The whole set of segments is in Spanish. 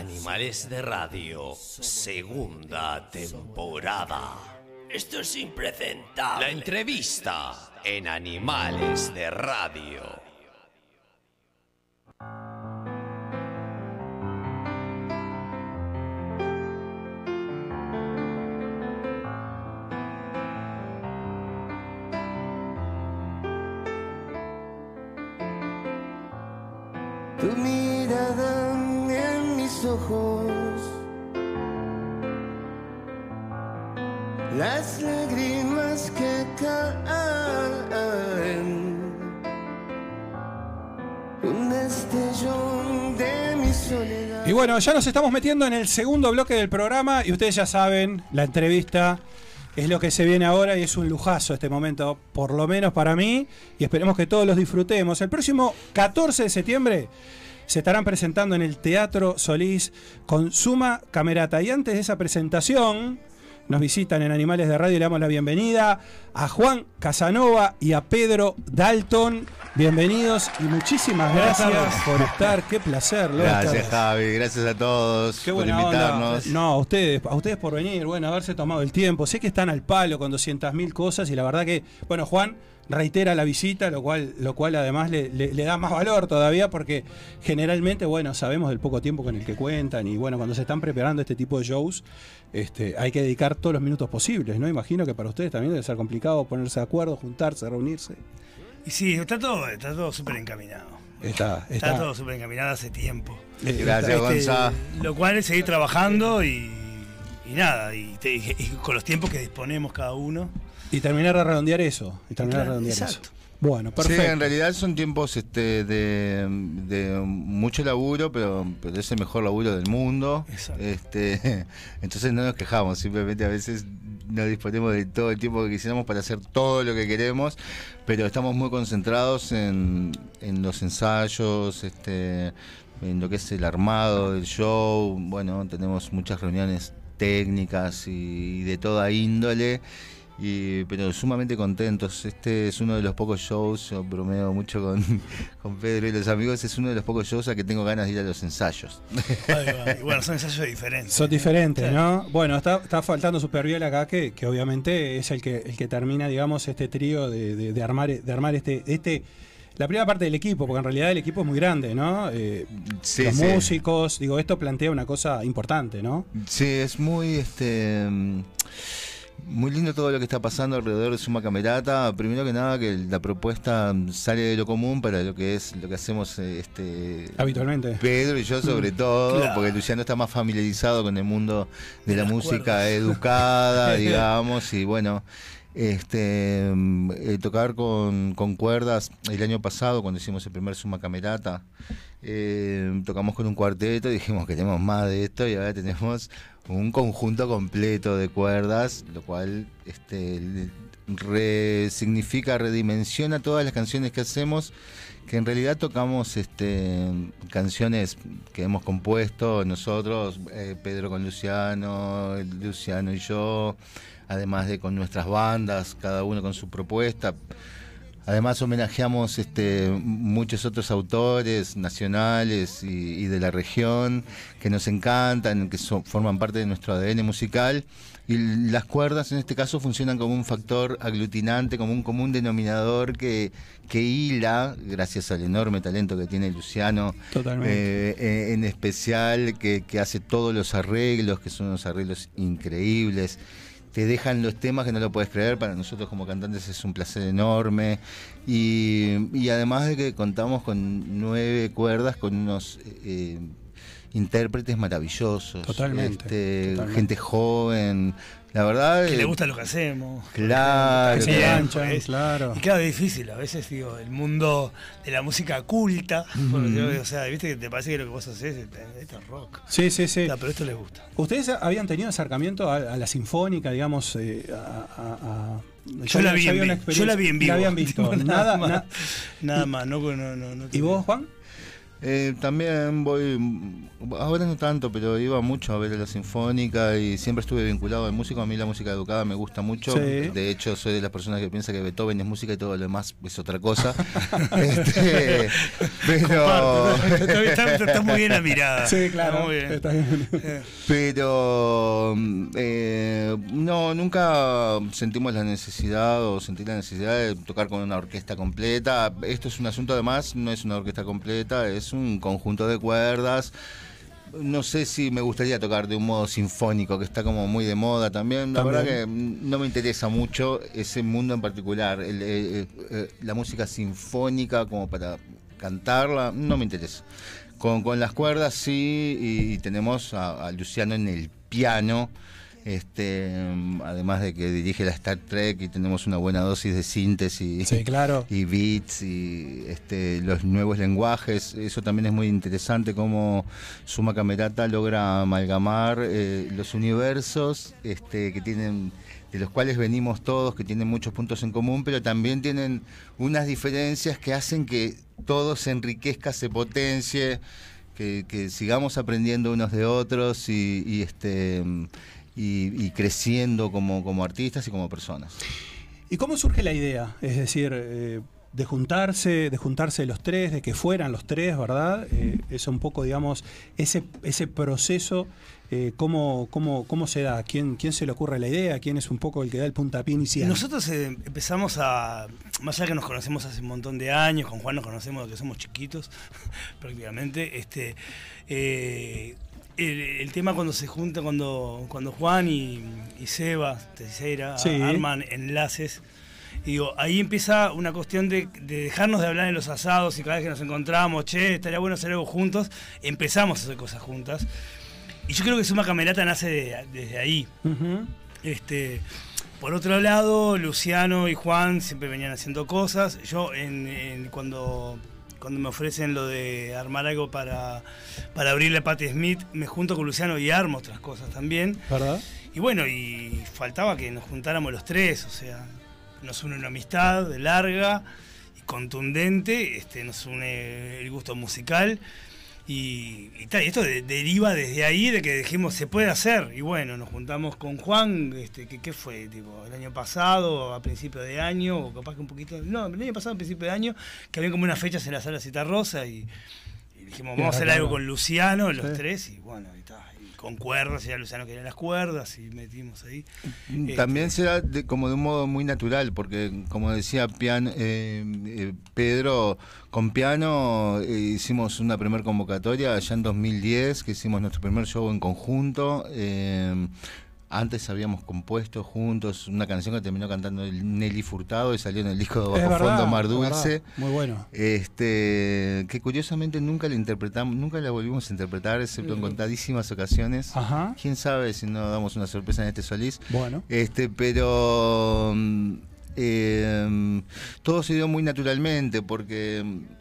Animales de Radio, segunda temporada. Esto es impresentable. La entrevista en Animales de Radio. Bueno, ya nos estamos metiendo en el segundo bloque del programa y ustedes ya saben, la entrevista es lo que se viene ahora y es un lujazo este momento, por lo menos para mí, y esperemos que todos los disfrutemos. El próximo 14 de septiembre se estarán presentando en el Teatro Solís con Suma Camerata. Y antes de esa presentación, nos visitan en Animales de Radio y le damos la bienvenida a Juan Casanova y a Pedro Dalton. Bienvenidos y muchísimas gracias por estar. Qué placer, Gracias estar- Javi, gracias a todos Qué por onda. invitarnos. No, a ustedes, a ustedes por venir, bueno, haberse tomado el tiempo. Sé que están al palo con 200.000 cosas y la verdad que, bueno, Juan reitera la visita, lo cual, lo cual además le, le- le da más valor todavía porque generalmente, bueno, sabemos del poco tiempo con el que cuentan y bueno, cuando se están preparando este tipo de shows, este, hay que dedicar todos los minutos posibles, ¿no? Imagino que para ustedes también debe ser complicado ponerse de acuerdo, juntarse, reunirse. Y sí, está todo, está todo súper encaminado. Está, Está, está, todo súper encaminado hace tiempo. eh, Gracias, Este, Gonza. Lo cual es seguir trabajando y, y nada, y, te- y con los tiempos que disponemos cada uno. Y terminar de redondear eso. Y terminar Claro, de redondear exacto. eso. Bueno, Sí, perfecto. en realidad son tiempos este, de, de mucho laburo, pero, pero es el mejor laburo del mundo. Exacto. Este, entonces no nos quejamos, simplemente a veces no disponemos de todo el tiempo que quisiéramos para hacer todo lo que queremos, pero estamos muy concentrados en, en los ensayos, este, en lo que es el armado del show. Bueno, tenemos muchas reuniones técnicas y, de toda índole. Y, pero sumamente contentos. Este es uno de los pocos shows, yo bromeo mucho con, con Pedro y los amigos, es uno de los pocos shows a que tengo ganas de ir a los ensayos. Ahí va. Y bueno, son ensayos diferentes. Son diferentes, Claro. ¿no? Bueno, está, está faltando Superviel acá, que, que obviamente es el que, el que termina, digamos, este trío de, de- de armar, de armar este, este. La primera parte del equipo, porque en realidad el equipo es muy grande, ¿no? Eh, Sí, los sí. músicos, digo, esto plantea una cosa importante, ¿no? Sí, es muy este mm, muy lindo todo lo que está pasando alrededor de Suma Camerata. Primero que nada que la propuesta mm, sale de lo común para lo que es lo que hacemos eh, este Habitualmente. Pedro y yo sobre todo, Claro. porque Luciano está más familiarizado con el mundo de la música cuerdas. educada, digamos, y bueno, este mm, eh, tocar con, con cuerdas el año pasado cuando hicimos el primer Suma Camerata, eh, tocamos con un cuarteto dijimos queremos más de esto y ahora tenemos un conjunto completo de cuerdas, lo cual este resignifica, redimensiona todas las canciones que hacemos que en realidad tocamos este, canciones que hemos compuesto nosotros, eh, Pedro con Luciano, Luciano y yo, además de con nuestras bandas, cada uno con su propuesta. Además homenajeamos este, muchos otros autores nacionales y, y de la región que nos encantan, que so- forman parte de nuestro ADN musical. Y las cuerdas en este caso funcionan como un factor aglutinante, como un común denominador que, que hila, gracias al enorme talento que tiene Luciano, Totalmente. eh, eh, en especial que, que hace todos los arreglos, que son unos arreglos increíbles. Te dejan los temas que no lo puedes creer, para nosotros como cantantes es un placer enorme. Y, y además de que contamos con nueve cuerdas, con unos eh, intérpretes maravillosos. Totalmente, Este, totalmente. Gente joven. La verdad. Que le gusta lo que hacemos. Claro, Que enganchan, pues. claro. Y claro, es difícil, a veces digo, el mundo de la música culta, o sea, viste que te parece que lo que vos haces es- esto es rock. Sí, sí, sí. Claro, pero esto les gusta. ¿Ustedes habían tenido acercamiento a, a la sinfónica, digamos? eh, a, a- a- Yo la vi en yo la vi en vivo. La habían visto. Nada nada, más. na- Nada más, no, no, no, no ¿Y vos, Juan? Eh, también voy, ahora no tanto, pero iba mucho a ver la sinfónica y siempre estuve vinculado al músico. A mí la música educada me gusta mucho. Sí. De hecho, soy de las personas que piensa que Beethoven es música y todo lo demás es otra cosa. Este, pero, Comparto, está, está- está- muy bien la mirada. Sí, claro. muy bien. Está bien. pero eh, no, nunca sentimos la necesidad o sentí la necesidad de tocar con una orquesta completa. Esto es un asunto además, no es una orquesta completa, es un conjunto de cuerdas. No sé si me gustaría tocar de un modo sinfónico, que está como muy de moda también. La También. verdad que no me interesa mucho ese mundo en particular. El, eh, eh, la música sinfónica como para cantarla, no me interesa. Con, con las cuerdas sí, y, tenemos a, a Luciano en el piano. Este, además de que dirige la Star Trek y tenemos una buena dosis de síntesis Sí, claro. y beats y este, los nuevos lenguajes. Eso también es muy interesante cómo Suma Camerata logra amalgamar eh, los universos este, que tienen de los cuales venimos todos, que tienen muchos puntos en común, pero también tienen unas diferencias que hacen que todo se enriquezca, se potencie, que, que sigamos aprendiendo unos de otros y, y, este y, y creciendo como, como artistas y como personas. ¿Y cómo surge la idea? Es decir, eh, de juntarse, de juntarse los tres, de que fueran los tres, ¿verdad? Eh, es un poco, digamos, ese, ese proceso, eh, ¿cómo, cómo, ¿cómo se da? ¿Quién, ¿Quién se le ocurre la idea? ¿Quién es un poco el que da el puntapié inicial? Nosotros eh, empezamos a, más allá que nos conocemos hace un montón de años, con Juan nos conocemos desde que somos chiquitos, prácticamente, este, eh, el, el tema cuando se junta, cuando, cuando Juan y, y Seba, Teixeira, Sí. arman enlaces, y digo, ahí empieza una cuestión de, de dejarnos de hablar en los asados y cada vez que nos encontramos, che, estaría bueno hacer algo juntos, empezamos a hacer cosas juntas. Y yo creo que Suma Camerata nace de- desde ahí. Este, por otro lado, Luciano y Juan siempre venían haciendo cosas. Yo en, en- cuando, cuando me ofrecen lo de armar algo para, para abrirle a Patti Smith, me junto con Luciano y armo otras cosas también. ¿Verdad? Y bueno, y faltaba que nos juntáramos los tres, o sea, nos une una amistad de larga y contundente, este, nos une el gusto musical. Y, y tal, y esto de- deriva desde ahí de que dijimos se puede hacer. Y bueno, nos juntamos con Juan, este, que ¿qué fue? Tipo, el año pasado, a principio de año, o capaz que un poquito. No, el año pasado, a principio de año, que había como unas fechas en la sala Citarrosa y, y dijimos, vamos a hacer algo con Luciano, los Sí. tres, y bueno, con cuerdas, y ya Luciano quería las cuerdas, y metimos ahí. Este, También se da de- como de un modo muy natural, porque como decía Pian, eh, eh, Pedro, con piano eh, hicimos una primera convocatoria allá en 2010, que hicimos nuestro primer show en conjunto. eh, antes habíamos compuesto juntos una canción que terminó cantando el Nelly Furtado y salió en el disco de Bajo verdad, Fondo Mar Dulce. Muy bueno. Este, que curiosamente nunca la interpretamos, nunca la volvimos a interpretar, excepto en contadísimas ocasiones. Ajá. Quién sabe si no damos una sorpresa en este Solís. Bueno. Este, pero mm, eh, todo se dio muy naturalmente porque mm,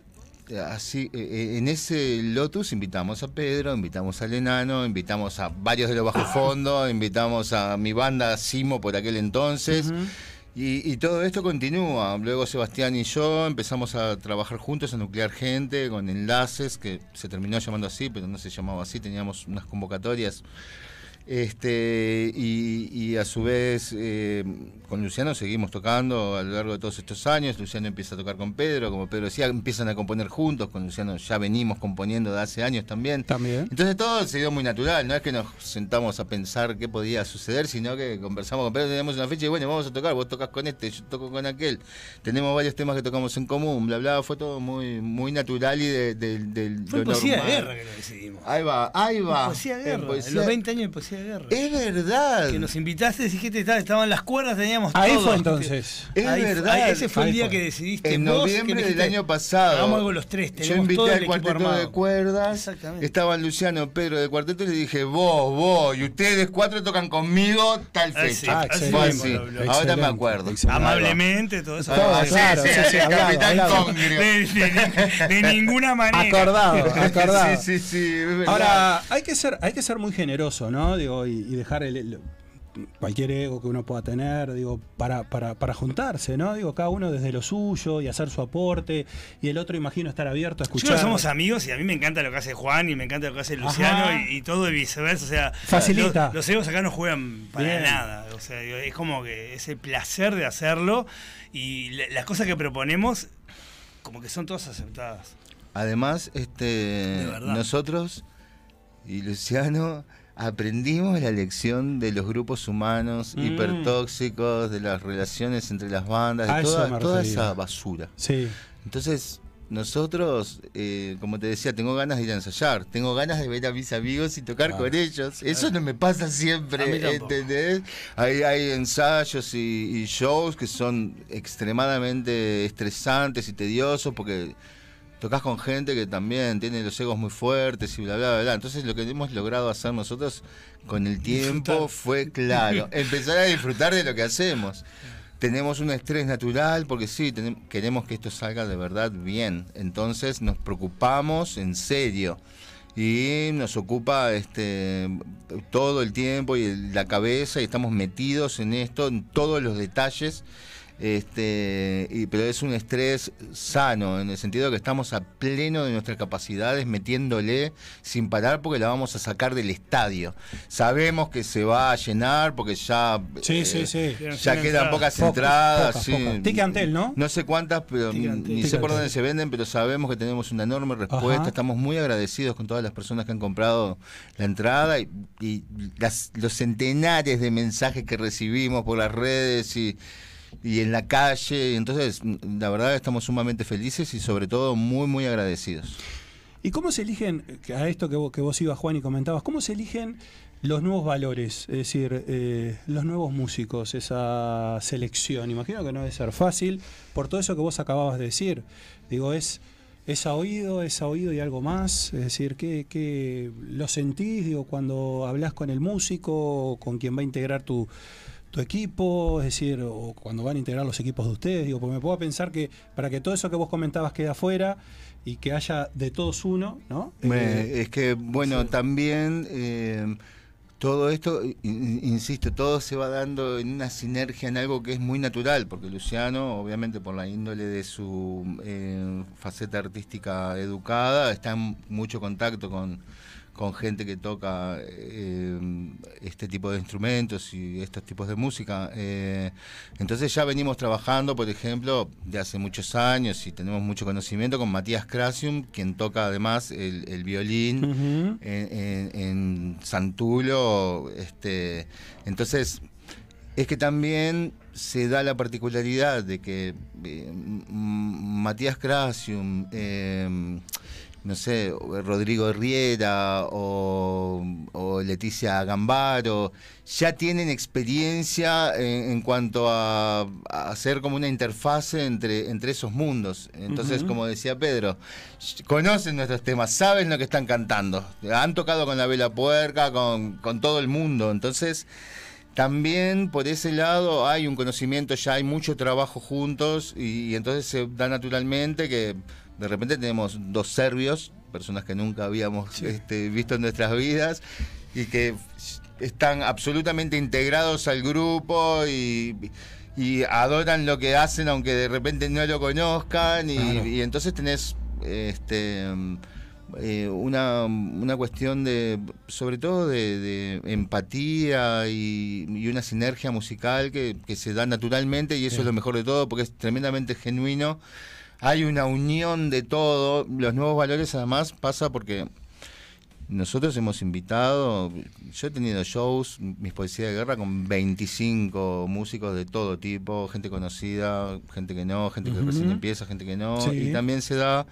así eh, en ese Lotus invitamos a Pedro, invitamos al Enano, invitamos a varios de los bajo fondo, invitamos a mi banda Simo por aquel entonces. Y, y todo esto continúa. Luego Sebastián y yo empezamos a trabajar juntos, a nuclear gente con enlaces, que se terminó llamando así, pero no se llamaba así. Teníamos unas convocatorias. Este, y, y a su vez eh, con Luciano seguimos tocando a lo largo de todos estos años. Luciano empieza a tocar con Pedro, como Pedro decía, empiezan a componer juntos. Con Luciano ya venimos componiendo de hace años también. También. Entonces todo se dio muy natural, no es que nos sentamos a pensar qué podía suceder, sino que conversamos con Pedro, teníamos una fecha y bueno, vamos a tocar, vos tocas con este, yo toco con aquel, tenemos varios temas que tocamos en común, bla bla, fue todo muy, muy natural y de, de- de Fue en lo poesía de guerra que lo decidimos. Ahí va, ahí va. Poesía de En guerra, poesía- en los 20 años de poesía de guerra. Es verdad. Que nos invitaste, dijiste, "Está- estaban las cuerdas, teníamos Ahí todo". fue entonces. Es Ahí verdad. ahí- ese fue Ahí el día fue. que decidiste. En vos, noviembre que del año pasado. Hagamos algo los tres. Yo invité todo al cuarteto armado. de cuerdas. Exactamente. Estaban Luciano, Pedro de cuarteto y le dije, vos, vos, y ustedes cuatro tocan conmigo tal Ah, sí, fecha. ah, Fue excelente. así. Lo- lo- Ahora me acuerdo. excelente. Amablemente, todo eso. Todo, Ah, sí, claro, sí, sí, sí, capitán. De, de- de ninguna manera. Acordado, acordado. Sí, sí, sí. Ahora, hay que ser, hay que ser muy generoso, ¿no? Digo, y, y dejar el, el- cualquier ego que uno pueda tener, digo, para, para, para juntarse, ¿no? Digo, cada uno desde lo suyo y hacer su aporte, y el otro imagino estar abierto a escuchar. Nosotros somos amigos y a mí me encanta lo que hace Juan y me encanta lo que hace Luciano y, y todo y viceversa. O sea, Facilita. Los, los egos acá no juegan para Bien. nada. O sea, digo, es como que ese placer de hacerlo y la- las cosas que proponemos, como que son todas aceptadas. Además, este, nosotros y Luciano aprendimos la lección de los grupos humanos Mm. hipertóxicos, de las relaciones entre las bandas, de toda, toda esa basura. Sí. Entonces, nosotros, eh, como te decía, tengo ganas de ir a ensayar, tengo ganas de ver a mis amigos y tocar con ellos. Eso no me pasa siempre. ¿entendés? Hay, hay ensayos y, y shows que son extremadamente estresantes y tediosos porque tocas con gente que también tiene los egos muy fuertes y bla, bla, bla, bla. Entonces, lo que hemos logrado hacer nosotros con el tiempo Disfrutar. fue, claro, empezar a disfrutar de lo que hacemos. Tenemos un estrés natural porque sí, tenem- queremos que esto salga de verdad bien. Entonces nos preocupamos en serio y nos ocupa este todo el tiempo y la cabeza y estamos metidos en esto, en todos los detalles. Este, y, pero es un estrés sano, en el sentido que estamos a pleno de nuestras capacidades, metiéndole sin parar porque la vamos a sacar del estadio. Sabemos que se va a llenar porque ya Sí, eh, sí, sí. Quedan ya quedan pocas entradas. pocas, sí. pocas. Ticantel, ¿no? No sé cuántas, pero Ticantel. ni sé por dónde se venden, pero sabemos que tenemos una enorme respuesta. Ajá. Estamos muy agradecidos con todas las personas que han comprado la entrada y, y las- los centenares de mensajes que recibimos por las redes y, y en la calle. Entonces, la verdad, estamos sumamente felices y sobre todo muy, muy agradecidos. ¿Y cómo se eligen, a esto que vos, que vos ibas, Juan, y comentabas, cómo se eligen los nuevos valores, es decir, eh, los nuevos músicos, esa selección? Imagino que no debe ser fácil por todo eso que vos acababas de decir. Digo, es, es a oído, es a oído y algo más. Es decir, ¿qué, qué lo sentís digo, cuando hablas con el músico, con quien va a integrar tu, tu equipo, es decir, o cuando van a integrar los equipos de ustedes, digo, porque me puedo pensar que para que todo eso que vos comentabas quede afuera y que haya de todos uno, ¿no? Eh, es que, bueno, también eh, todo esto, in- in- insisto, todo se va dando en una sinergia, en algo que es muy natural, porque Luciano, obviamente por la índole de su eh, faceta artística educada, está en mucho contacto con, con gente que toca eh, este tipo de instrumentos y estos tipos de música. Eh, entonces ya venimos trabajando, por ejemplo, de hace muchos años y tenemos mucho conocimiento con Matías Crasium, quien toca además el, el violín en, en- en Santulo. Este, entonces, es que también se da la particularidad de que eh, Matías Crasium, no sé, Rodrigo Riera o, o Leticia Gambaro, ya tienen experiencia en, en cuanto a, a hacer como una interfase entre, entre esos mundos. Entonces, como decía Pedro, conocen nuestros temas, saben lo que están cantando, han tocado con la vela puerca, con, con todo el mundo. Entonces, también por ese lado hay un conocimiento, ya hay mucho trabajo juntos y, y entonces se da naturalmente que de repente tenemos dos serbios, personas que nunca habíamos este, visto en nuestras vidas y que están absolutamente integrados al grupo y, y adoran lo que hacen aunque de repente no lo conozcan y, Claro. y entonces tenés este eh, una, una cuestión de, sobre todo de, de empatía y, y una sinergia musical que, que se da naturalmente y eso es lo mejor de todo porque es tremendamente genuino. Hay una unión de todo. Los nuevos valores además pasa porque nosotros hemos invitado, yo he tenido shows, mis poesías de guerra, con 25 músicos de todo tipo, gente conocida, gente que no, gente que recién empieza, gente que no. Sí. Y también se da,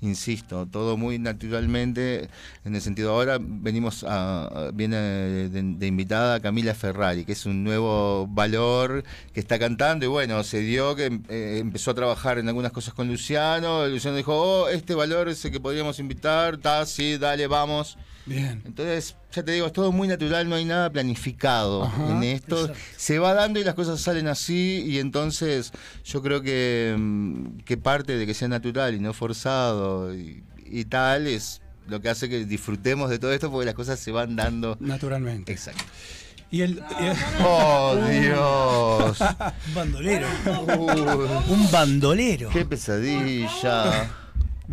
insisto, todo muy naturalmente, en el sentido ahora venimos a, viene de, de invitada Camila Ferrari, que es un nuevo valor que está cantando y bueno, se dio que eh, empezó a trabajar en algunas cosas con Luciano, Luciano dijo, oh, este valor es el que podríamos invitar, está, sí, dale, vamos. Bien. Entonces, ya te digo, es todo muy natural, no hay nada planificado Ajá, en esto. exacto. Se va dando y las cosas salen así y entonces yo creo que, mm, que parte de que sea natural y no forzado y, y tal es lo que hace que disfrutemos de todo esto porque las cosas se van dando. Naturalmente. Exacto. Y el, y el- ¡Oh, Dios! Un bandolero. Uy, Un bandolero. ¡Qué pesadilla!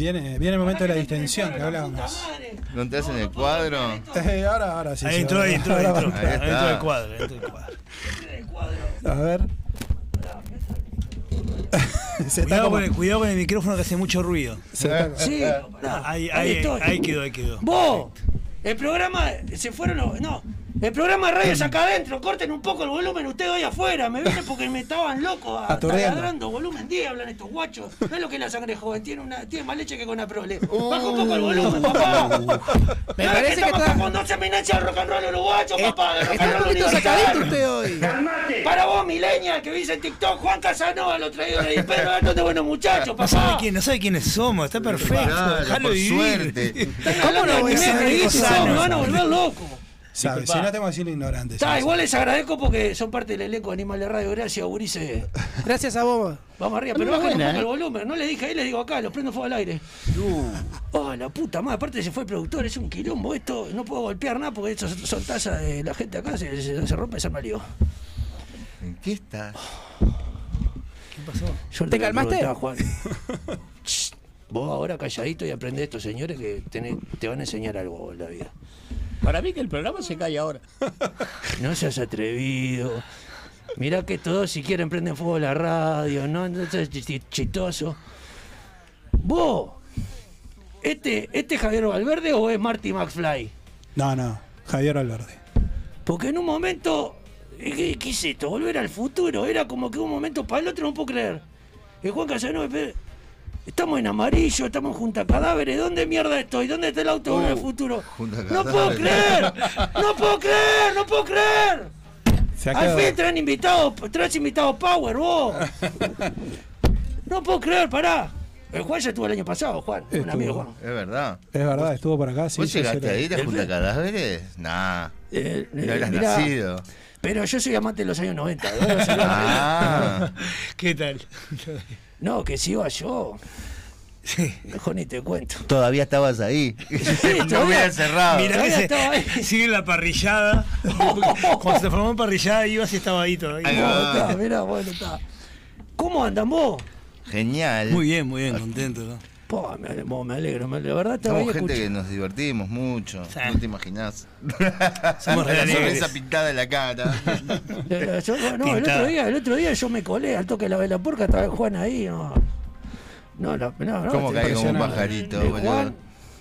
Viene, viene el momento de la distensión que hablábamos. ¿No te hacen el cuadro? Eh, ahora, ahora sí. Ahí sí, entró, ahí entró, ahí entró. Ahí entró el cuadro, entró el cuadro. A ver. Se Cuidado como- con, el, cuidado con el micrófono que hace mucho ruido. se Sí, pará, Ahí, ahí ahí quedó, ahí quedó. Vos, el programa se fueron los. No, el programa de radio es acá adentro. Corten un poco el volumen ustedes hoy afuera. Me vienen porque me estaban locos a- Aturdiendo. taladrando. Volumen 10 hablan estos guachos. No es lo que es la sangre joven. Tiene, una, tiene más leche que con la prole. Baja un poco el volumen, papá. Me No, parece que está- con 12 eminencias del rock and roll uruguayo, papá. Está un poquito sacadito usted hoy. Para vos, Milenia, que viste en TikTok, Juan Casanova, lo traído de Pedro Gato de buenos muchachos, No sabe, papá. quién, no sabe quiénes somos, está perfecto. Claro, por vivir. suerte. ¿Cómo no voy a ser rico Me sano? van si no tenemos que decir ignorantes. Está, igual les agradezco porque son parte del elenco de Animal de Radio. Gracias, Urice. Gracias a vos. Vamos arriba, pero bajen un poco el volumen. No le dije ahí, les digo acá, los prendo fuego al aire. Oh, la puta madre. Aparte se fue el productor, es un quilombo esto. No puedo golpear nada porque estos son tazas de la gente acá. Se, se, se rompe, se me lío. ¿En qué estás? Yo ¿Te le voy a calmaste? Juan. Vos ahora calladito y aprende estos señores que tenés- te van a enseñar algo en la vida. Para mí que el programa se cae ahora. No seas atrevido. Mirá que todos si quieren prenden fuego la radio, ¿no? Chi- chistoso. Vos, ¿este, ¿este es Javier Valverde o es Marty McFly? No, no. Javier Valverde. Porque en un momento, ¿qué, qué es esto? Volver al futuro. Era como que un momento para el otro, no puedo creer. El Juan Casanova, estamos en amarillo, estamos junto a cadáveres. ¿Dónde mierda estoy? ¿Dónde está el auto del futuro? junto a No puedo creer, no puedo creer, no puedo creer. Al fin traen invitados, traes invitados Power, vos. No puedo creer, pará. El Juan ya estuvo el año pasado, Juan, un amigo Juan. Es verdad. Es verdad, estuvo por acá. Sí, ¿Vos sí, llegaste ahí, la junta cadáveres? Nah. Eh, No eh, habrás mirá, nacido. Pero yo soy amante de los años 90. ¿verdad? Ah. ¿Qué tal? No, que si iba yo. Mejor ni te cuento. Todavía estabas ahí. no todavía. hubiera cerrado. Mirá que estaba ahí. se, sigue la parrillada. Cuando se transformó en parrillada, ibas y estaba ahí todavía. Ahí No, mirá, bueno, está. ¿Cómo andan vos? Genial. Muy bien, muy bien, contento. ¿no? Po, me, vos, me alegro, me- la verdad ahí Somos gente que escuchando. nos divertimos mucho. Sí. No te imaginás. Somos la sonrisa pintada en la cara. Eh, yo- no, el otro, día, el otro día yo me colé al toque de la vela porca, estaba Juan ahí. No, no, no, no, ¿Cómo te- caí como un pajarito, boludo? Juan,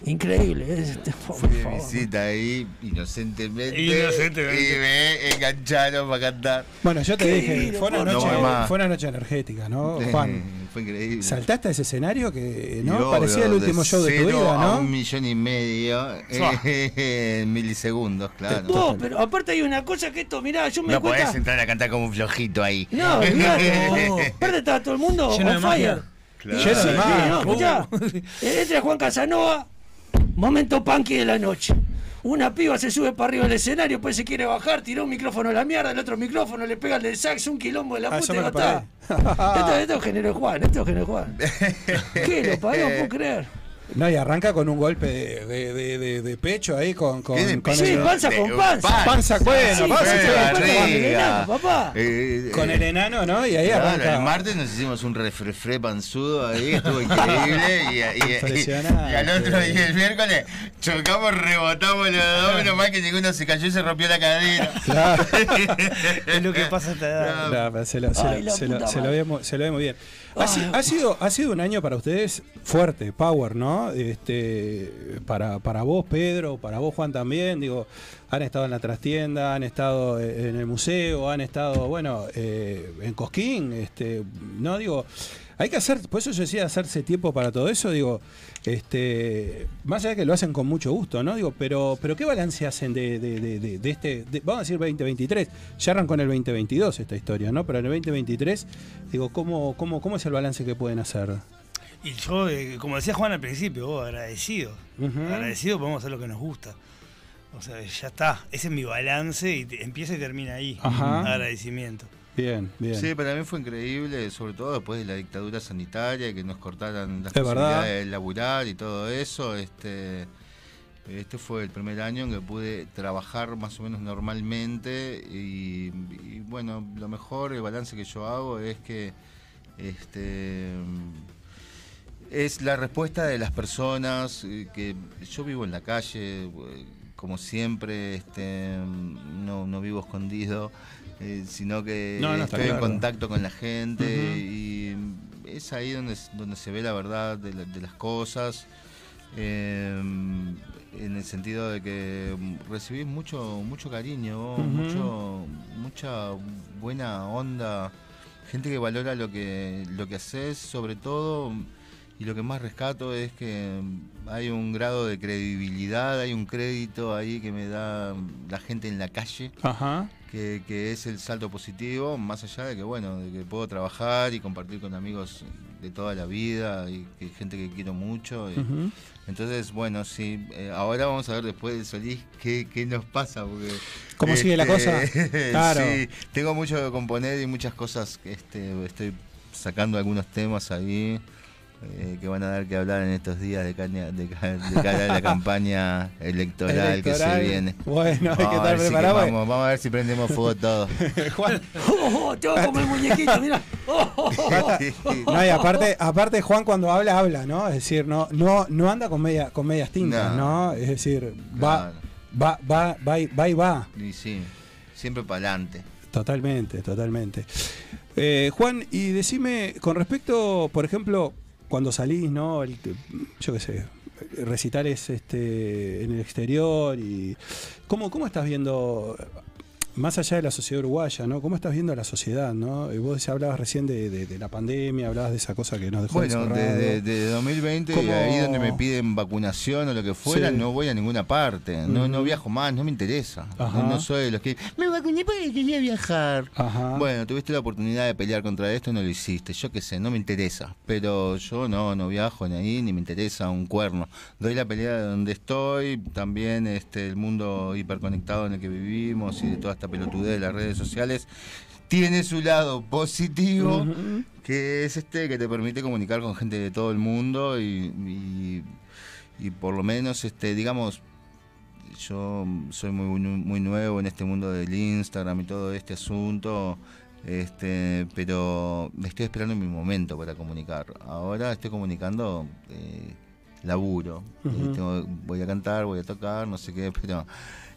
increíble. es- este, Fui de visita ahí, inocentemente. Inocentemente. Y me engancharon para cantar. Bueno, yo te Qué dije, fue una, noche. No, fue una noche energética, ¿no, Juan? Fue increíble. Saltaste a ese escenario que no obvio, parecía el último de show de tu vida, A ¿no? un millón y medio eh, en milisegundos, claro. Vos, pero aparte hay una cosa que esto, mirá, yo me No cuenta. podés entrar a cantar como un flojito ahí. No, olvidate. Aparte estaba todo el mundo Lleno de on fire. Claro. Sí, ma, no, Uh. escuchá. Entra Juan Casanova, momento punky de la noche. Una piba se sube para arriba del escenario, después se quiere bajar, tiró un micrófono a la mierda, el otro micrófono le pega el del sax, un quilombo de la Ah, puta yo y lo está. Esto, esto generó Juan, esto generó Juan. ¿Qué? Lo pagué, no puedo creer. No, y arranca con un golpe de, de, de- de- de pecho ahí con, con, ¿Qué de con Sí, el, panza De- con panza. panza. Panza, bueno, Sí, panza, sí, panza. sí. enano, papá. Eh, con el enano, ¿no? Y ahí Claro, arranca. el martes nos hicimos un refrefre panzudo ahí, estuvo increíble. Y, y- y- Impresionante. y al otro día, el miércoles, chocamos, rebotamos los dos, menos mal que ninguno se cayó y se rompió la cadera. Claro. Es lo que pasa a esta edad. No, se, lo, se, Ay, lo- la se lo- puta se lo madre. ve, mu- se lo ve muy bien. Ha sido, ha sido un año para ustedes fuerte, power, ¿no? Este, para, para vos, Pedro, para vos, Juan, también. Digo, han estado en la trastienda, han estado eh, en el museo, han estado, bueno, eh, en Cosquín. Este, no, digo, hay que hacer, por eso yo decía hacerse tiempo para todo eso, digo, este, más allá de que lo hacen con mucho gusto, ¿no? Digo, pero, pero ¿qué balance hacen de, de- de- este, vamos a decir 2023? Ya arrancó en el 2022 esta historia, ¿no? Pero en el 2023, digo, ¿cómo, cómo, cómo es el balance que pueden hacer? Y yo, eh, como decía Juan al principio, vos, agradecido. Agradecido, podemos hacer lo que nos gusta. O sea, ya está. Ese es mi balance y te- empieza y termina ahí. Ajá. Agradecimiento. Bien, bien. Sí, para mí fue increíble, sobre todo después de la dictadura sanitaria, que nos cortaran las Es verdad. posibilidades de laburar y todo eso. Este, Este fue el primer año en que pude trabajar más o menos normalmente y, y bueno, lo mejor, el balance que yo hago es que este es la respuesta de las personas eh, que yo vivo en la calle, eh, como siempre, este, no, no vivo escondido, eh, sino que No, no, está estoy en contacto con la gente y es ahí donde, donde se ve la verdad de, la- de las cosas. eh, en el sentido de que recibís mucho mucho cariño, mucho mucha buena onda, gente que valora lo que lo que haces, sobre todo y lo que más rescato es que hay un grado de credibilidad, hay un crédito ahí que me da la gente en la calle Ajá. que, que es el salto positivo, más allá de que bueno, de que puedo trabajar y compartir con amigos de toda la vida y que gente que quiero mucho. y- Ujú. Entonces, bueno, sí, eh, ahora vamos a ver después de Solís qué, qué nos pasa. Porque, ¿Cómo sigue la cosa? Claro. sí, tengo mucho que componer y muchas cosas este, estoy sacando algunos temas ahí. Eh, que van a dar que hablar en estos días de, caña- de, ca- de cara a la campaña electoral, que se viene. Bueno, hay que Vamos a estar ver si que preparado. Vamos, vamos a ver si prendemos fuego todo. Juan, Oh, oh, te va a comer el muñequito, mira. Oh, oh, oh. basta. No, y aparte, aparte Juan cuando habla, habla, ¿no? Es decir, no, no, no anda con, media, con medias tintas, ¿no? No. Es decir, va, Claro. va, va, va, y- va y va. Y sí, siempre para adelante. Totalmente, totalmente. Eh, Juan, y decime, con respecto, por ejemplo, cuando salís, ¿no? El- yo qué sé, recitales este, en el exterior y. ¿Cómo, cómo estás viendo, más allá de la sociedad uruguaya, ¿no? ¿Cómo estás viendo la sociedad, ¿no? Y vos hablabas recién de, de- de la pandemia, hablabas de esa cosa que nos dejó Bueno, desde de, 2020, ¿Cómo? ahí donde me piden vacunación o lo que fuera, Sí. no voy a ninguna parte. No, no Ujú. viajo más, no me interesa. No, no soy de los que. Me vacuné porque quería viajar. Ajá. Bueno, tuviste la oportunidad de pelear contra esto y no lo hiciste. Yo qué sé, no me interesa. Pero yo no, no viajo ni ahí, ni me interesa un cuerno. Doy la pelea de donde estoy, también este, el mundo hiperconectado en el que vivimos y de toda esta pelotudez de las redes sociales. Tiene su lado positivo, que es este que te permite comunicar con gente de todo el mundo y, y- y por lo menos, este, digamos, yo soy muy, muy nuevo en este mundo del Instagram y todo este asunto, este, pero estoy esperando mi momento para comunicar. Ahora estoy comunicando eh, laburo. Tengo- voy a cantar, voy a tocar, no sé qué, pero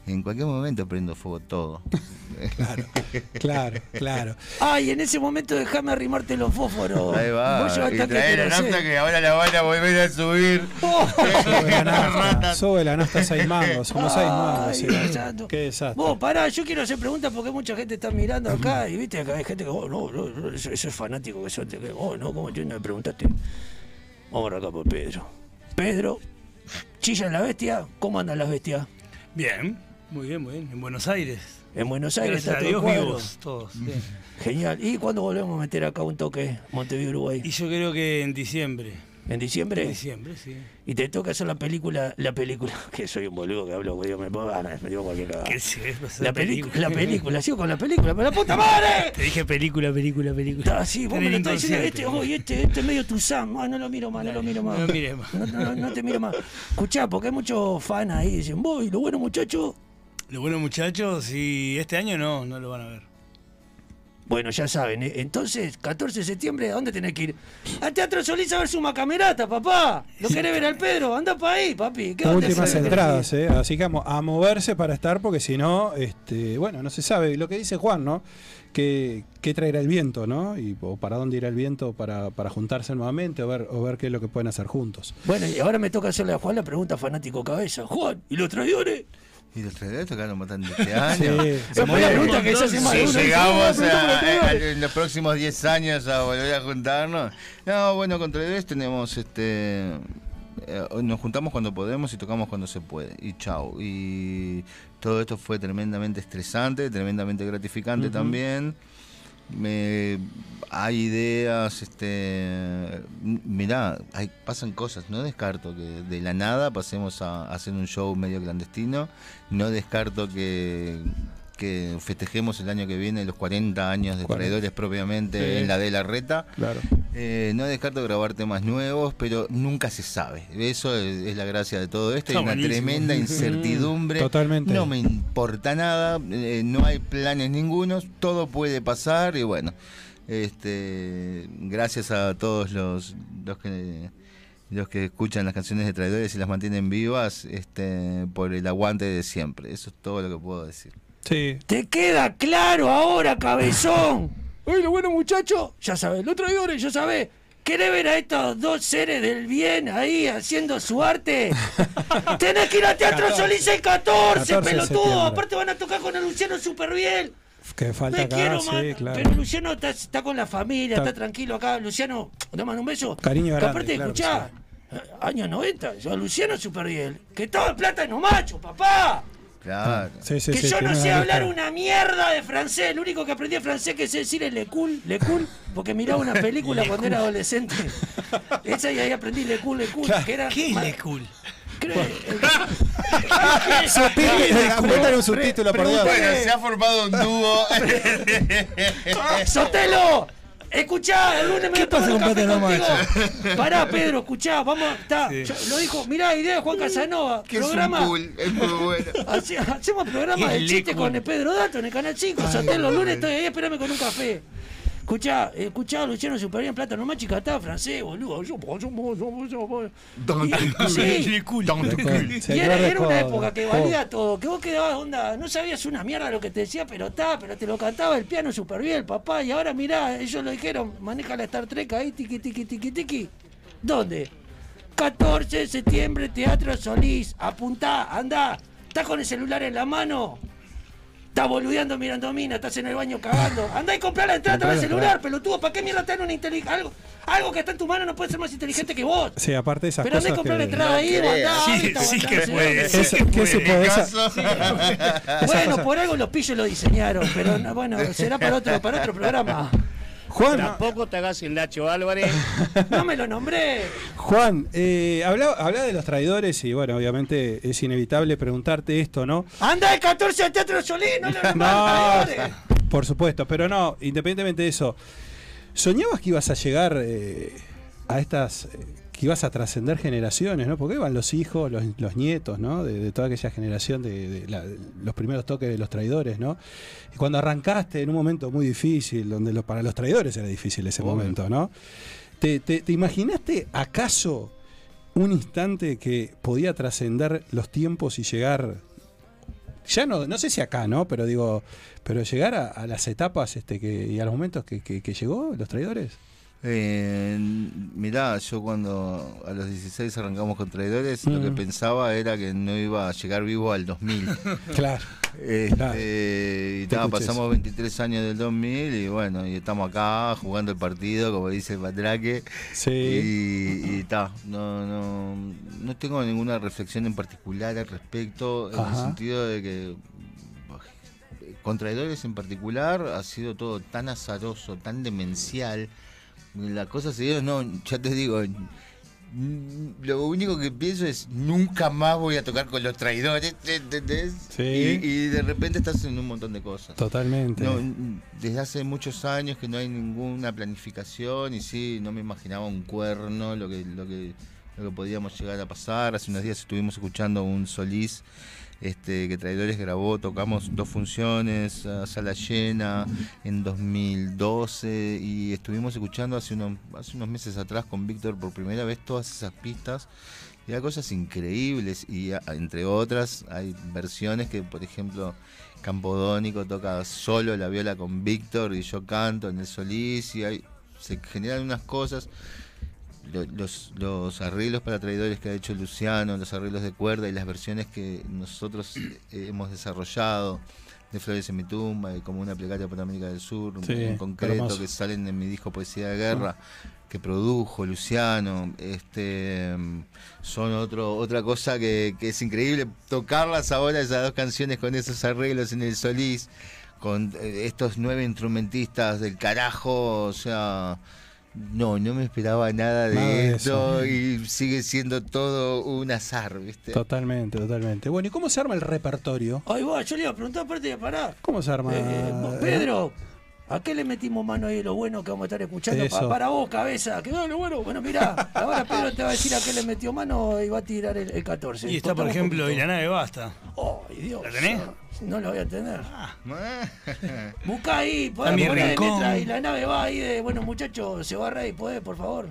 en cualquier momento prendo fuego todo. Claro, claro. Ay, en ese momento déjame arrimarte los fósforos. Ahí va. Vos Y a que trae te la nafta que ahora la van a volver a subir. Sube la nafta, sube la nafta seis mangos, como seis mangos. Sí. Qué desastre. Vos, pará, yo quiero hacer preguntas porque mucha gente está mirando acá y viste que hay gente que, oh, no, no, no, eso, eso es fanático que son, que, oh, no, ¿cómo tú no me preguntaste? Vamos acá por Pedro. Pedro, chilla la bestia, ¿cómo andan las bestias? Bien, muy bien, muy bien. En Buenos Aires. En Buenos Aires Gracias a está todo Dios vivos todos. bien. Genial. ¿Y cuándo volvemos a meter acá un toque Montevideo, Uruguay? Y yo creo que en diciembre. ¿En diciembre? En diciembre, sí. Y te toca hacer la película, la película, que soy un boludo que hablo, Dios, me pongo, me digo cualquier cagada. ¿Qué? Pues La, película. la película, sigo con la película, pero la puta madre. Te dije película, película, película. Ah, sí, vos me lo estás diciendo, este, oh, este, este es medio tu Sam, ah, no lo miro más, no lo miro más. No lo mires más. No, no, no te miro más. Escuchá, porque hay muchos fans ahí, dicen, voy, lo bueno muchacho. Los buenos muchachos, y este año no, no lo van a ver. Bueno, ya saben, ¿eh? entonces, 14 de septiembre, ¿a dónde tenés que ir? Al Teatro Solís a ver su macamerata, papá. ¿Lo querés ver al Pedro? Anda para ahí, papi. ¿Qué Últimas entradas, ¿eh? así que a, mo- a moverse para estar, porque si no, este, bueno, no se sabe. Lo que dice Juan, ¿no? ¿Qué, qué traerá el viento, ¿no? Y, o para dónde irá el viento para, para juntarse nuevamente o ver, o ver qué es lo que pueden hacer juntos. Bueno, y ahora me toca hacerle a Juan la pregunta fanático cabeza. Juan, ¿y los traidores? Y los traidores tocaron bastante este año. Sí, la pregunta que se hace más de Si uno. llegamos Dice, "No, a- traidores". en los próximos 10 años a volver a juntarnos. No, bueno, con traidores tenemos este. eh, nos juntamos cuando podemos y tocamos cuando se puede. Y chao. Y todo esto fue tremendamente estresante, tremendamente gratificante también. Me, hay ideas, este, mirá, hay, pasan cosas, no descarto que de la nada pasemos a, hacer un show medio clandestino, no descarto que, que festejemos el año que viene los 40 años de 40. Traidores propiamente Sí. en la de la reta. Claro. Eh, no descarto grabar temas nuevos, pero nunca se sabe. Eso es, es la gracia de todo esto. Está Hay una buenísimo. tremenda incertidumbre. Totalmente. No me importa nada, eh, no hay planes ningunos, todo puede pasar y bueno, este, gracias a todos los, los que los que escuchan las canciones de Traidores y las mantienen vivas, este, por el aguante de siempre. Eso es todo lo que puedo decir. Sí. ¿Te queda claro ahora, cabezón? Bueno, bueno, muchacho, ya sabes, los traidores, ya sabes. ¿Querés ver a estos dos seres del bien ahí haciendo su arte? Tenés que ir al Teatro Solís el 14, 14 de pelotudo. Aparte van a tocar con el Luciano super bien. Que falta Me acá, quiero, sí, claro. Pero Luciano está, está con la familia, Está- está, tranquilo acá. Luciano, mando un beso. Cariño grande, aparte, claro escuchá, eh, años 90, yo Luciano super bien. Que todo el plátano macho, papá. Claro. Sí, sí, que sí, yo no sé hablar una mierda de francés. Lo único que aprendí de francés que sé decir es le cool, le cool, porque miraba una película cuando era adolescente. Esa y ahí aprendí le cool, le cool, que era ¿Qué es Le Cool? creo- Métale un subtítulo, por Dios. Bueno, se ha formado un dúo. ¡Sotelo! Escuchá, el lunes me ¿Qué pasa un con café Plátano contigo. Pará, Pedro, escuchá, vamos, está. yo- lo dijo, mirá, idea de Juan Casanova. que es un programa. cool, es muy bueno. Hace- hacemos programa de chiste con el Pedro Dato en el canal 5. Sotelo, el lunes estoy ahí, espérame con un café. Escuchá, escuchá, Luciano Superior en Plata, no más chicatá, francés, boludo. Yo, yo, yo, yo, yo, yo. Y- sí, Le Cool. Se y era, una época que valía todo, que vos quedabas onda, no sabías una mierda lo que te decía, pero está, pero te lo cantaba el piano súper bien, el papá, y ahora mirá, ellos lo dijeron, maneja la Star Trek ahí, tiqui, tiqui, tiqui, tiqui. ¿Dónde? 14 de septiembre, Teatro Solís, apuntá, anda, estás con el celular en la mano. Estás boludeando mirando mina, estás en el baño cagando. Andá y comprá la entrada la celular, pelotudo. ¿Para qué mierda te dan una inteligencia? Algo, algo que está en tu mano no puede ser más inteligente que vos. Sí, aparte de esas Pero andá y comprá la entrada ahí, No andá. Sí, ahorita, sí que puede, sí que ¿qué se puede. Bueno, por algo los pillos lo diseñaron, pero no, bueno, será para otro, para otro programa. Juan, Tampoco te hagas el Nacho Álvarez. No me lo nombré. Juan, eh, habla, habla de los traidores y bueno, obviamente es inevitable preguntarte esto, ¿no? Anda el 14 al Teatro Solís, no lo No, por supuesto, pero no, independientemente de eso, ¿soñabas que ibas a llegar eh, a estas, que ibas a trascender generaciones, ¿no? Porque iban los hijos, los, los nietos, ¿no? De, de toda aquella generación de, de la- los primeros toques de los traidores, ¿no? Y cuando arrancaste en un momento muy difícil, donde lo- para los traidores era difícil ese momento, ¿no? ¿Te, te, te imaginaste acaso un instante que podía trascender los tiempos y llegar ya no, no sé si acá, ¿no? Pero digo, pero llegar a, a las etapas este que, y a los momentos que, que- que llegó los traidores. Eh, mirá, yo cuando a los 16 arrancamos con Traidores, lo que Mm. pensaba era que no iba a llegar vivo al 2000. Claro. Este, Claro. y ta, pasamos 23 años del 2000 y bueno, y estamos acá jugando el partido, como dice el Patraque. Sí. Y, ta, no, no, no tengo ninguna reflexión en particular al respecto, en el sentido de que con traidores en particular ha sido todo tan azaroso, tan demencial. La cosa se dio, no, ya te digo, lo único que pienso es nunca más voy a tocar con los traidores, ¿entendés? Sí. Y, y de repente estás en un montón de cosas. Totalmente. No, desde hace muchos años que no hay ninguna planificación y sí, no me imaginaba un cuerno, lo que, lo que, lo que podíamos llegar a pasar. Hace unos días estuvimos escuchando un Solís este, que Traidores grabó, tocamos dos funciones, a sala llena en 2012 y estuvimos escuchando hace unos, hace unos meses atrás con Víctor por primera vez todas esas pistas. Y hay cosas increíbles y entre otras hay versiones que, por ejemplo, Campodónico toca solo la viola con Víctor y yo canto en el Solís y hay, se generan unas cosas. Lo- Los, los arreglos para traidores que ha hecho Luciano, los arreglos de cuerda y las versiones que nosotros eh, hemos desarrollado de Flores en mi tumba y como una plegaria por América del Sur Sí, en concreto hermoso. que salen en mi disco Poesía de Guerra que produjo Luciano este son otro otra cosa que, que es increíble tocarlas ahora esas dos canciones con esos arreglos en el Solís con eh, estos nueve instrumentistas del carajo o sea No, no me esperaba nada de Nada de esto eso. y sigue siendo todo un azar, ¿viste? Totalmente, totalmente. Bueno, ¿y cómo se arma el repertorio? Ahí va, yo le iba a preguntar aparte de parar. ¿Cómo se arma? Eh, Pedro, ¿a qué le metimos mano ahí lo bueno que vamos a estar escuchando? Pa- para vos, cabeza. Que no, lo bueno. Bueno, mirá, ahora Pedro te va a decir a qué le metió mano y va a tirar el, el 14. Y está, por ejemplo, y la nave basta. Ay, Dios. ¿La tenés? No la voy a tener. Ah. Buscá ahí, podés poner letra y la nave va ahí de, bueno, muchachos, se va a reír, ¿podés, por favor?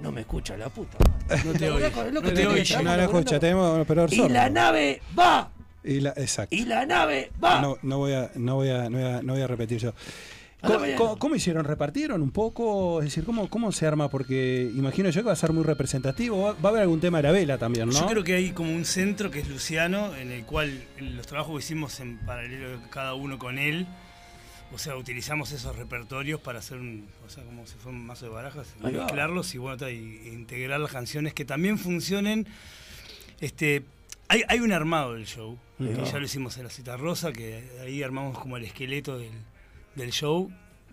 No me escucha la puta. No te oye. No te oye. No la escucha, tenemos Y la nave va, Y la- exacto. y la nave va. No, no voy a, no voy a, no voy a, no voy a repetir yo. ¿Cómo, bien. cómo- cómo hicieron? ¿Repartieron un poco? Es decir, ¿cómo, ¿cómo se arma? Porque imagino yo que va a ser muy representativo. Va, va a haber algún tema de la vela también, ¿no? Yo creo que hay como un centro que es Luciano, en el cual en los trabajos que hicimos en paralelo cada uno con él, o sea, utilizamos esos repertorios para hacer un, o sea, como si fuera un mazo de barajas, mezclarlos y bueno, y- e integrar las canciones que también funcionen. Este, hay, hay un armado del show, Ya lo hicimos en la cita rosa, que ahí armamos como el esqueleto del, del show.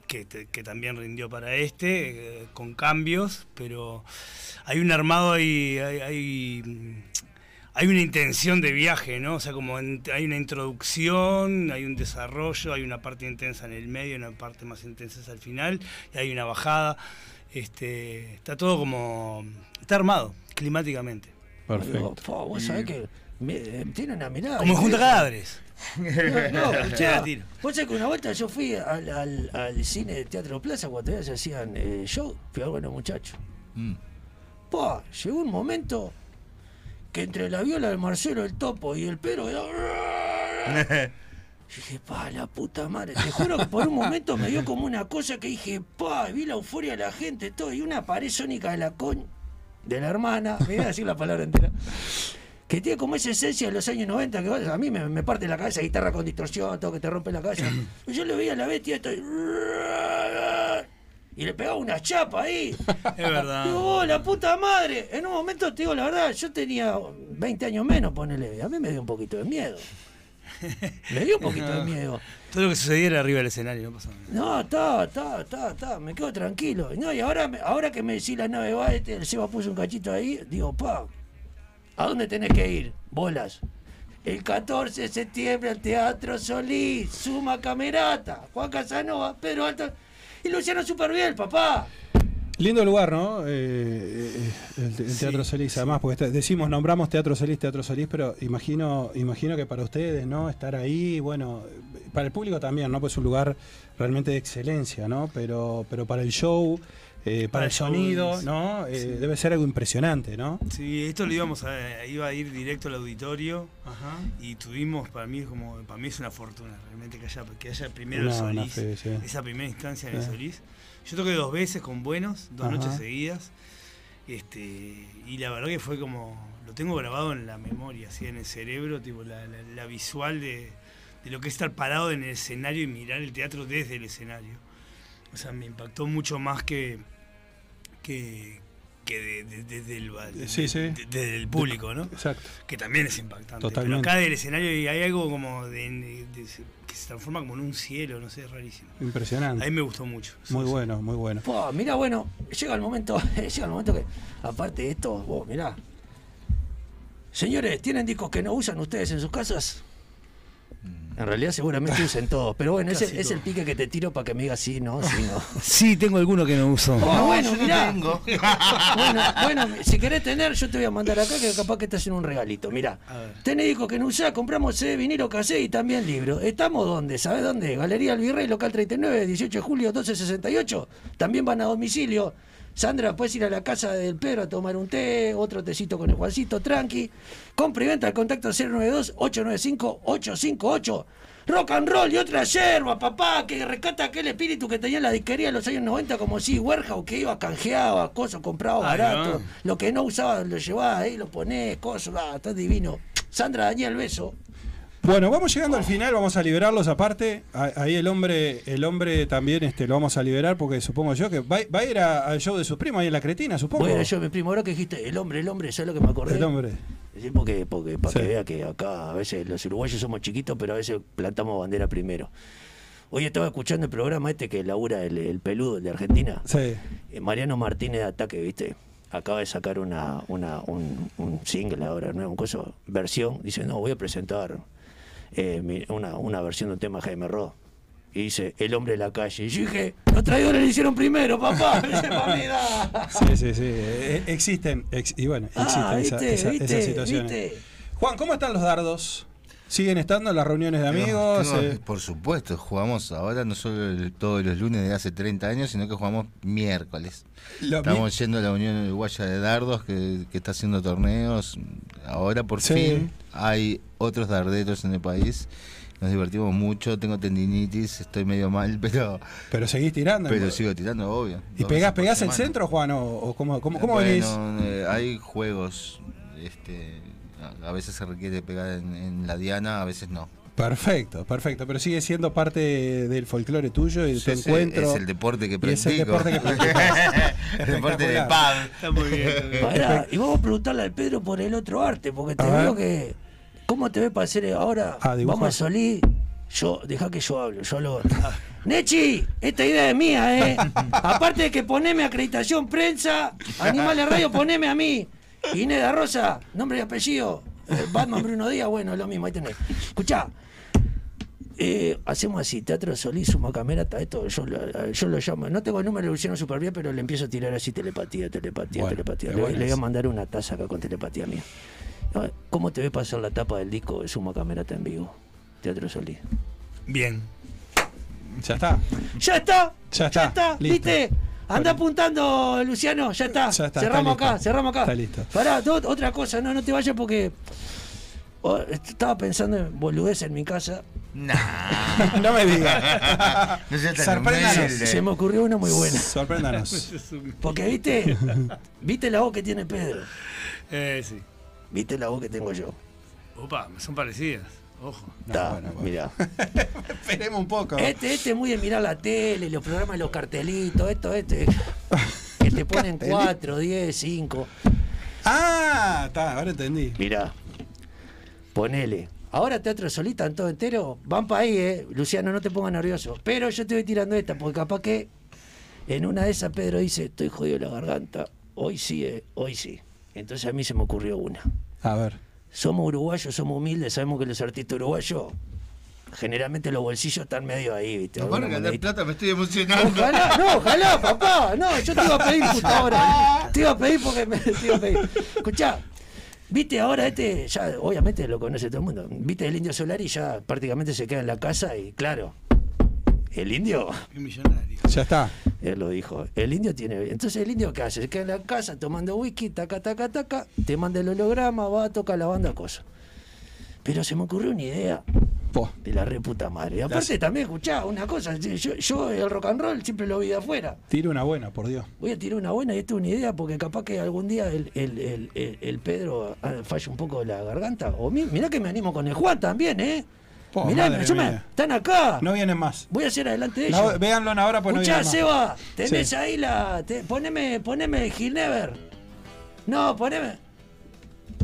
Que, te- que también rindió para este, eh, con cambios, pero hay un armado ahí, hay, hay, hay una intención de viaje, ¿no? O sea, como en- hay una introducción, hay un desarrollo, hay una parte intensa en el medio, una parte más intensa al final, y hay una bajada. Este, está todo como. Está armado, climáticamente. Digo, Perfecto. "Fa, vos sabés que tiene una mirada. Como Junta increíble". Cadáveres. No, no. Vos sabés que una vuelta yo fui al, al, al cine de Teatro Plaza cuando todavía se hacían eh, show. Fui a ver buenos muchachos. Mm. Pa, llegó un momento que entre la viola del Marcelo, el topo y el Pedro. Yo dije, pa, la puta madre. Te juro que por un momento me dio como una cosa que dije, pa, vi la euforia de la gente, todo, y una pared sónica de la con. de la hermana. Me voy a decir la palabra entera. Que tiene como esa esencia de los años 90 que a mí me, me parte la cabeza, guitarra con distorsión, todo que te rompe la cabeza. Y yo le veía a la bestia esto y, le pegaba una chapa ahí. Es verdad. Digo, "Oh, la puta madre. En un momento te digo la verdad, yo tenía 20 años menos, ponele. A mí me dio un poquito de miedo. Me dio un poquito de miedo. Todo lo que sucediera arriba del escenario, no pasa nada. No, está, está, está, está, me quedo tranquilo. No, y ahora, ahora que me decís la nave va, este, el Seba puso un cachito ahí, digo, pa, ¿a dónde tenés que ir? Bolas. El 14 de septiembre al Teatro Solís, Suma Camerata, Juan Casanova, Pedro Alto y Luciano Superviel, papá. Lindo lugar, ¿no? Eh, eh, el, Teatro Solís, además, porque decimos, nombramos Teatro Solís, Teatro Solís, pero imagino, imagino que para ustedes, ¿no? Estar ahí, bueno, para el público también, ¿no? Pues es un lugar realmente de excelencia, ¿no? Pero, pero para el show, eh, para, Para el sonido. ¿no? Eh, Debe ser algo impresionante, ¿no? Sí, esto lo íbamos a, iba a ir directo al auditorio y tuvimos, para mí, como para mí es una fortuna realmente que haya, que haya primero el Solís, fe, sí. esa primera instancia en el. Solís. Yo toqué dos veces con buenos, dos Ajá. noches seguidas, este, y la verdad que fue como, lo tengo grabado en la memoria, así en el cerebro, tipo la, la- la visual de, de lo que es estar parado en el escenario y mirar el teatro desde el escenario. O sea, me impactó mucho más que, que, que de- de- desde el, de- Sí, sí. de- desde el público, ¿no? Exacto. que también es impactante. Totalmente. Pero acá del escenario hay hay algo como de, de- de- que se transforma como en un cielo, no sé, es rarísimo. A Impresionante. mí me gustó mucho. Muy Sí, bueno, muy bueno. Pa, mira, bueno, llega el momento, llega el momento que, aparte de esto, vos, mirá. Señores, ¿tienen discos que no usan ustedes en sus casas? En realidad seguramente usen todos, pero bueno, ese es el pique que te tiro para que me digas sí, no, sí, no. Sí, tengo alguno que no uso. Oh, bueno, yo no tengo. Bueno, bueno, si querés tener, yo te voy a mandar acá que capaz que te hacen un regalito. Mirá, tenés discos que no usás, compramos CD, vinilo, cassette y también libros. ¿Estamos dónde? ¿Sabés dónde? Galería El Virrey, local 39, 18 de julio, 1268. También van a domicilio. Sandra, puedes ir a la casa del Pedro a tomar un té, otro tecito con el Juancito, tranqui. Compra y venta al contacto 092-895-858. Rock and roll y otra yerba, papá, que rescata aquel espíritu que tenía la disquería en los años 90, como si Warehouse, que iba, canjeaba cosas, compraba barato. Lo que no usaba lo llevaba ahí, lo ponés, cosas, ah, está divino. Sandra Daniel, beso. Bueno, vamos llegando al final, vamos a liberarlos aparte. Ahí el hombre, el hombre también este, lo vamos a liberar porque supongo yo que va, va a ir a- al show de sus primos ahí en la Cretina, supongo. Bueno, yo, mi primo, ahora que dijiste, el hombre, el hombre, ¿sabes lo que me acordé? El hombre. Sí, porque, porque para Sí. que vea que acá a veces los uruguayos somos chiquitos, pero a veces plantamos bandera primero. Hoy estaba escuchando el programa este que labura el, el peludo, el de Argentina. Sí. Eh, Mariano Martínez de Ataque, ¿viste? Acaba de sacar una, una, un, un single ahora, ¿no? Un coso, versión. Dice, no, voy a presentar eh, una, una versión de un tema de Jaime Ross. Y dice, El hombre de la calle. Y yo dije, los traidores lo hicieron primero, papá. Sí, sí, sí. Eh, existen, ex- y bueno, existen Ah, esa- ¿viste? esa- ¿viste? esas situaciones. ¿viste? Juan, ¿cómo están los dardos? ¿Siguen estando en las reuniones de amigos? Tengo- Eh, por supuesto, jugamos ahora no solo el- todos los lunes de hace 30 años, sino que jugamos miércoles. lo- Estamos yendo a la Unión Uruguaya de Dardos que, que está haciendo torneos. Ahora por Sí. fin hay otros darderos en el país. Nos divertimos mucho, tengo tendinitis, estoy medio mal, pero, pero seguís tirando. pero sigo tirando, obvio. ¿Y pegás, pegás el centro, Juan? ¿O, o cómo, cómo, cómo Bueno, venís? eh, hay juegos, este, a- veces se requiere pegar en, en la diana, a veces no. Perfecto, perfecto. Pero sigue siendo parte del folclore tuyo y de tu Sí, sí, encuentro. es el deporte que Y es el practico. deporte que el deporte de pub. Está muy bien. Pará, y vamos a preguntarle al Pedro por el otro arte, porque te A ver. veo que. ¿Cómo te ves para hacer ahora? Ah, vamos a Solí. Yo, deja que yo hable, yo lo. Nechi, esta idea es mía, ¿eh? Aparte de que poneme acreditación prensa, Animales Radio, poneme a mí. Inés de Rosa, nombre y apellido. eh, Batman Bruno Díaz, bueno, lo mismo, ahí tenés. Escuchá, eh, hacemos así, Teatro Solís, Suma Camerata, esto yo, lo- yo lo llamo, no tengo el número de Luciano súper bien, pero le empiezo a tirar así telepatía, telepatía, Bueno, telepatía. Le, le voy a mandar una taza acá con telepatía mía. ¿Cómo te ve pasar la tapa del disco de Suma Camerata en vivo? Teatro Solís. Bien. Ya está. ¡Ya está! Ya está, listo. ¿Viste? Anda Bueno. apuntando, Luciano, ya está. Ya está, cerramos está acá, listo. cerramos acá. Está listo. Pará, otra cosa, no, no te vayas porque. oh, estaba pensando en boludez en mi casa. Nah. no me digas. No Sorpréndanos. Se me ocurrió una muy buena. Sorpréndanos. Porque viste, viste la voz que tiene Pedro, Eh, sí. Viste la voz que tengo yo. Opa, son parecidas. Ojo. Está, bueno, bueno. mirá. Esperemos un poco. Este, este es muy de mirar la tele, los programas de los cartelitos, esto, este. Que te ponen Cartelito. 4, 10, 5. Ah, está, ahora entendí. Mirá, ponele. Ahora Teatro Solita en todo entero, van para ahí, eh. Luciano, no te pongas nervioso. Pero yo te voy tirando esta, porque capaz que en una de esas Pedro dice, estoy jodido de la garganta. Hoy sí, eh, hoy sí. Entonces a mí se me ocurrió una. A ver. Somos uruguayos, somos humildes, sabemos que los artistas uruguayos, generalmente los bolsillos están medio ahí, ¿viste? No, ganar monedita. plata me estoy emocionando. Ojalá, no, ojalá, papá. No, yo te iba a pedir justo ahora. Te iba a pedir porque me te iba a pedir. Escuchá, viste ahora este, ya obviamente lo conoce todo el mundo. Viste el indio Solari ya prácticamente se queda en la casa y claro, el indio, Qué millonario. Ya está. él lo dijo, el indio tiene. Entonces el indio qué hace? Se queda en la casa tomando whisky, taca, taca, taca, te manda el holograma, va, toca la banda, cosa. Pero se me ocurrió una idea Po. de la re puta madre. Y aparte también, escuchá, una cosa, yo, yo el rock and roll siempre lo vi de afuera. Tira una buena, por Dios. Voy a tirar una buena y esta es una idea porque capaz que algún día el, el, el, el- el Pedro ah, falle un poco de la garganta. O mi- mirá que me animo con el Juan también, ¿eh? Po, mirá, me- mía. están acá. No vienen más. Voy a hacer adelante de No, ellos. véanlo ahora, pues no Escuchá, vienen más. Seba, tenés Sí. ahí la. te- poneme, poneme Ginebra. No, poneme.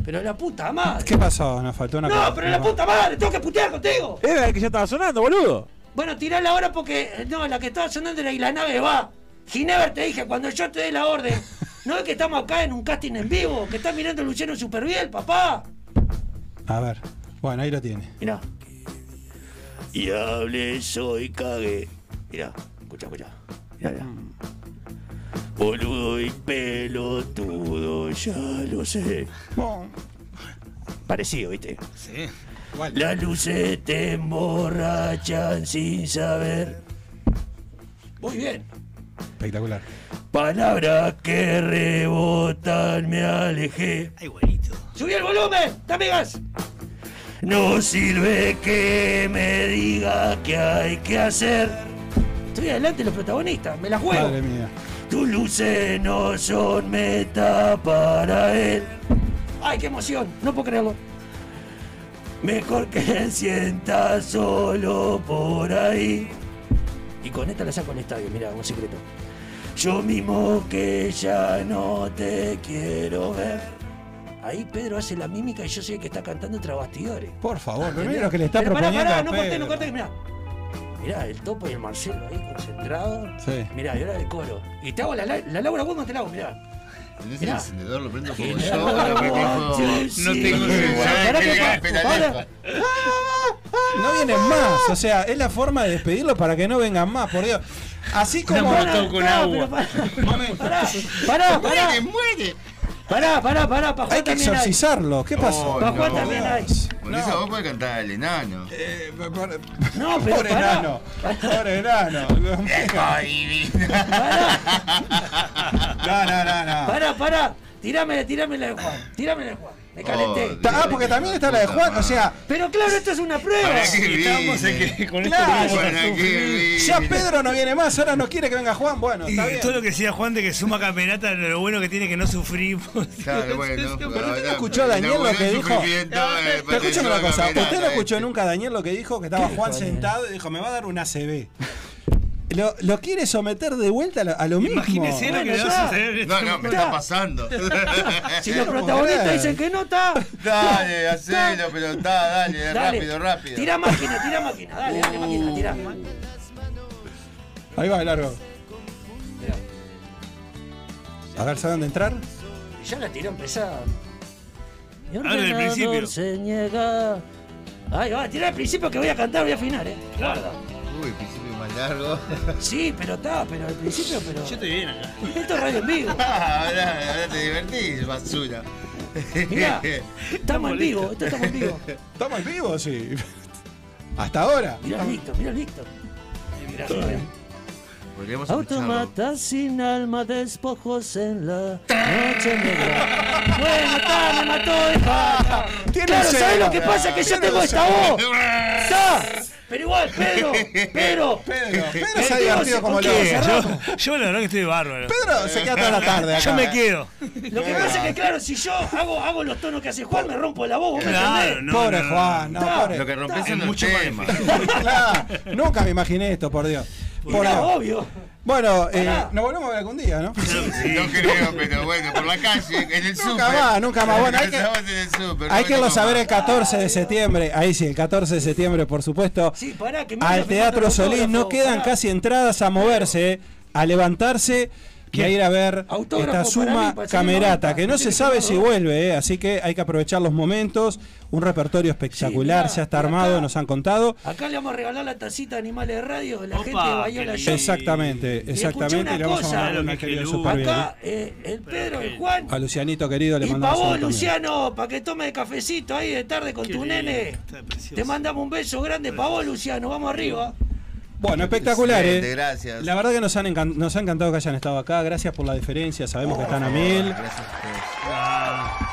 Pero la puta madre. ¿Qué pasó? Nos faltó una No, cosa. pero la puta madre, tengo que putear contigo. Era el que ya estaba sonando, boludo. Bueno, tirala ahora porque. eh, No, la que estaba sonando era y la nave va. Ginebra te dije, cuando yo te dé la orden. No es que estamos acá en un casting en vivo, que está mirando Luciano super bien, papá. A ver. Bueno, ahí lo tiene. Mirá. Y hable, soy cague. Mirá, escucha, escucha. Mirá, mirá. Boludo y pelotudo, ya lo sé. Parecido, ¿viste? Sí. Las luces te emborrachan sin saber. Muy bien. Espectacular. Palabras que rebotan, me alejé. Ay, güerito. ¡Subí el volumen! ¡Dame gas! No sirve que me diga qué hay que hacer. Estoy adelante de los protagonistas, me la juego. Madre mía. Tus luces no son meta para él. ¡Ay, qué emoción! No puedo creerlo. Mejor que sienta solo por ahí. Y con esta la saco al estadio, mira, un secreto. Yo mismo que ya no te quiero ver. Ahí Pedro hace la mímica y yo soy el que está cantando tras bastidores. Por favor, pero mira lo que le está Pero pará, proponiendo pará, a no corté, no corté, mirá. Mirá, el topo y el Marcelo ahí concentrados. Sí. Mirá, y ahora el coro. Y te hago la, la, la Laura Woodman, te la hago, mirá. ¿Tenés el encendedor? Lo prendo como Que yo. No tengo Sí, celular. ¿sabes Pará? No vienen más, o sea, es la forma de despedirlo para que no vengan más, por Dios. Así como. molotov con No, agua. pero pará, pará, pará, pará, ¡Muere, muere! Pará, pará, pará, pa' Hay que exorcizarlo. ¿Qué pasó? Pa' Juan también hay. Por eso vos podés cantar al enano. Eh, por- No, pero Pobre pará. enano. Pobre enano. No, no, no, no. Pará, pará. Tirame, tirame la de Juan. Tirame la de Juan. Me calenté. Oh, Ah, porque también está la de Juan, o sea, Pero claro, esto es una prueba. Que con Claro. esto vamos a ¿Para sufrir. qué ya? Pedro no viene más, ahora no quiere que venga Juan. Bueno, Y está bien. todo lo que decía Juan de que suma camerata, lo bueno que tiene que no sufrimos. Claro, bueno. Pero usted no escuchó a Daniel lo que dijo. Pero escúchame una cosa, ¿usted no escuchó nunca a Daniel lo que dijo? Que estaba Juan sentado y dijo, me va a dar una CB. Lo, lo quiere someter de vuelta a lo, a lo mismo. Imagínese lo que Bueno, va a suceder. en No, no, me está pasando. Si los protagonistas dicen que no está. Dale, hacelo, pero está, dale, Dale. rápido, rápido. Tira máquina, tira máquina. Dale, dale máquina, tira. Ahí va de largo. A ver, ¿sabe dónde entrar? Y ya la tiró empezada. Mi ordenador principio. se niega. Ahí va, tira al principio que voy a cantar, voy a afinar, eh. Guarda. Uy, el principio más largo. Sí, pero está, pero al principio, pero. Yo estoy bien acá. Esto es radio en vivo. ahora, ahora te divertís, basura. Mirá, estamos en vivo, esto estamos en vivo. ¿Estamos en vivo? Sí. Hasta ahora. Mirá listo, mirá listo. Mirá, mirá. Podríamos escucharlo. Automata sin alma, despojos en la noche negra. Bueno, está, me mató, hija. Tiene Claro. ¿sabes lo que pasa? Que yo tengo esta voz. Está. Pero igual, Pedro, Pedro. Pedro, se ha divertido como ¿Con loco. Yo, yo la verdad que estoy bárbaro. Pedro se queda toda la tarde acá. Yo me ¿eh? quedo. Lo que pasa es que, claro, si yo hago, hago los tonos que hace Juan, me rompo la voz, ¿vos me Claro, entendés? no, Pobre no, no, Juan, no, pobre. Lo que rompes Es mucho más temas. Claro, nunca me imaginé esto, por Dios. Por obvio. Bueno, eh, nos volvemos a ver algún día, ¿no? No creo, pero bueno, por la calle, en el Nunca súper. más, nunca más. Bueno, hay que- súper, Hay que irlo a venimos saber el más. 14 de septiembre. Ahí sí, el 14 de septiembre, por supuesto. Sí, pará, que Al Teatro Solís no quedan pará. casi entradas a moverse, eh, a levantarse y a ir a ver Autógrafo esta suma mí, el señor camerata, Noventa. que no se sabe que si vuelve, eh, así que hay que aprovechar los momentos. Un repertorio espectacular, mirá, ya está acá- armado, nos han contado. Acá le vamos a regalar la tacita de animales de radio de la Opa, gente de Bayola. Exactamente, exactamente. le vamos a mandar lo una que querida Lu- super bien. Acá eh, el Pedro, el Juan. A Lucianito querido le Y mandamos vos, un saludo también. Luciano, para que tome cafecito ahí de tarde con Qué tu lindo, nene. Te mandamos un beso grande para vos, Luciano. Vamos arriba. Bueno, espectacular, Excelente, eh. gracias. La verdad que nos, han nos ha encantado que hayan estado acá. Gracias por la diferencia. Sabemos que están a mil. Gracias a ustedes.